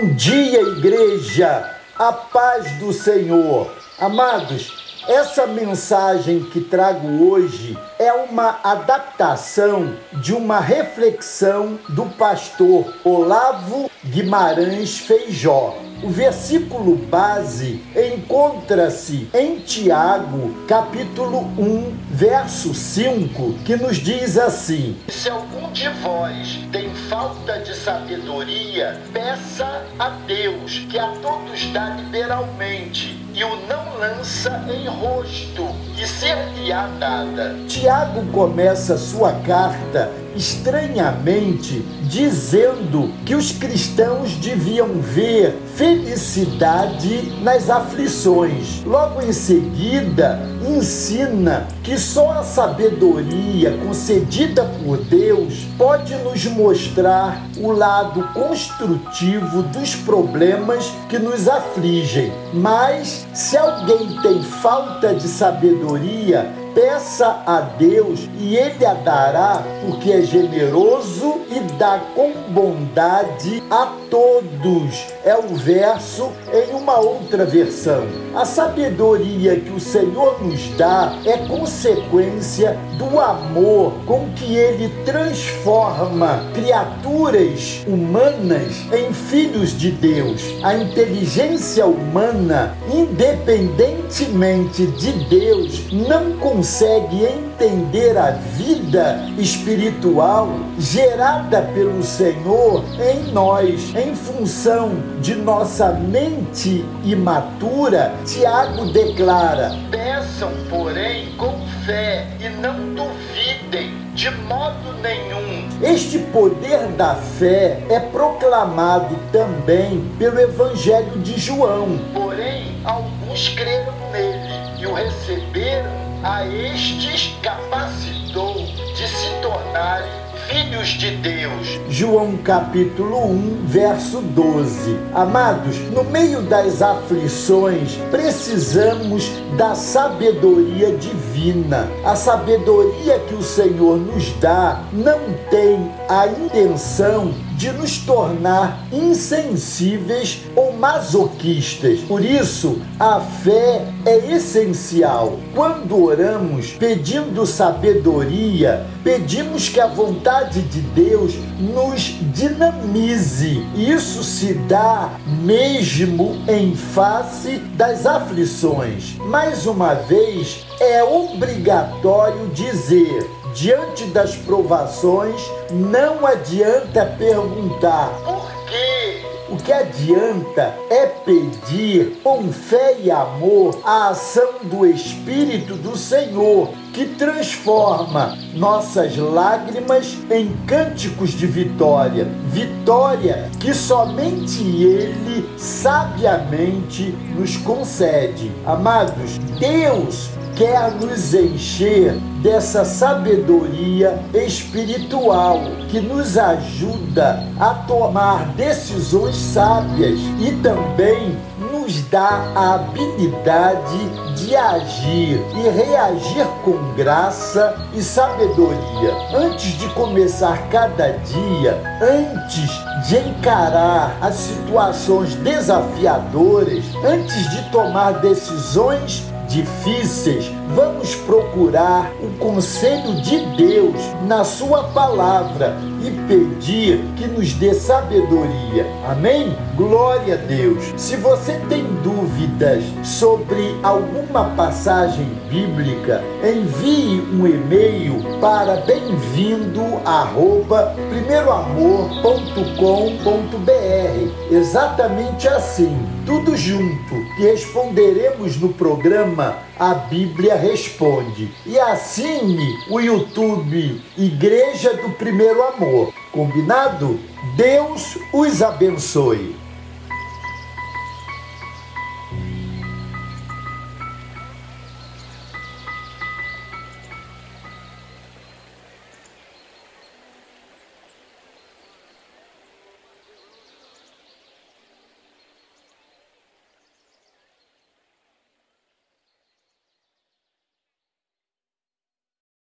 Bom dia, igreja! A paz do Senhor. Amados, essa mensagem que trago hoje é uma adaptação de uma reflexão do pastor Olavo Guimarães Feijó. O versículo base encontra-se em Tiago, capítulo 1, verso 5, que nos diz assim: Se algum de vós tem falta de sabedoria, peça a Deus, que a todos dá liberalmente, e o não lança em rosto, e ser-lhe-á dada. Tiago começa sua carta estranhamente dizendo que os cristãos deviam ver felicidade nas aflições. Logo em seguida, ensina que só a sabedoria concedida por Deus pode nos mostrar o lado construtivo dos problemas que nos afligem. Mas se alguém tem falta de sabedoria, Peça a Deus e Ele a dará, porque é generoso e dá com bondade a todos. É o verso em uma outra versão. A sabedoria que o Senhor nos dá é consequência do amor com que Ele transforma criaturas humanas em filhos de Deus. A inteligência humana, independentemente de Deus, não consegue consegue entender a vida espiritual gerada pelo Senhor em nós, em função de nossa mente imatura, Tiago declara: Peçam, porém, com fé e não duvidem de modo nenhum. Este poder da fé é proclamado também pelo Evangelho de João. Porém, alguns creram nele e o receberam a estes capacitou de se tornarem filhos de Deus. João capítulo 1, verso 12. Amados, no meio das aflições, precisamos da sabedoria divina. A sabedoria que o Senhor nos dá não tem a intenção de nos tornar insensíveis ou masoquistas. Por isso, a fé é essencial. Quando oramos pedindo sabedoria, pedimos que a vontade de Deus nos dinamize. Isso se dá mesmo em face das aflições. Mais uma vez, é obrigatório dizer diante das provações, não adianta perguntar por quê. O que adianta é pedir com fé e amor a ação do Espírito do Senhor, que transforma nossas lágrimas em cânticos de vitória. Vitória que somente Ele sabiamente nos concede. Amados, Deus quer nos encher dessa sabedoria espiritual que nos ajuda a tomar decisões sábias e também nos dá a habilidade de agir e reagir com graça e sabedoria. Antes de começar cada dia, antes de encarar as situações desafiadoras, antes de tomar decisões difíceis, vamos procurar o conselho de Deus na Sua palavra e pedir que nos dê sabedoria. Amém? Glória a Deus. Se você tem dúvidas sobre alguma passagem bíblica, envie um e-mail para bem-vindo primeroamor.com.br. Exatamente assim, tudo junto, que responderemos no programa A Bíblia Responde. E assine o YouTube Igreja do Primeiro Amor. Combinado? Deus os abençoe.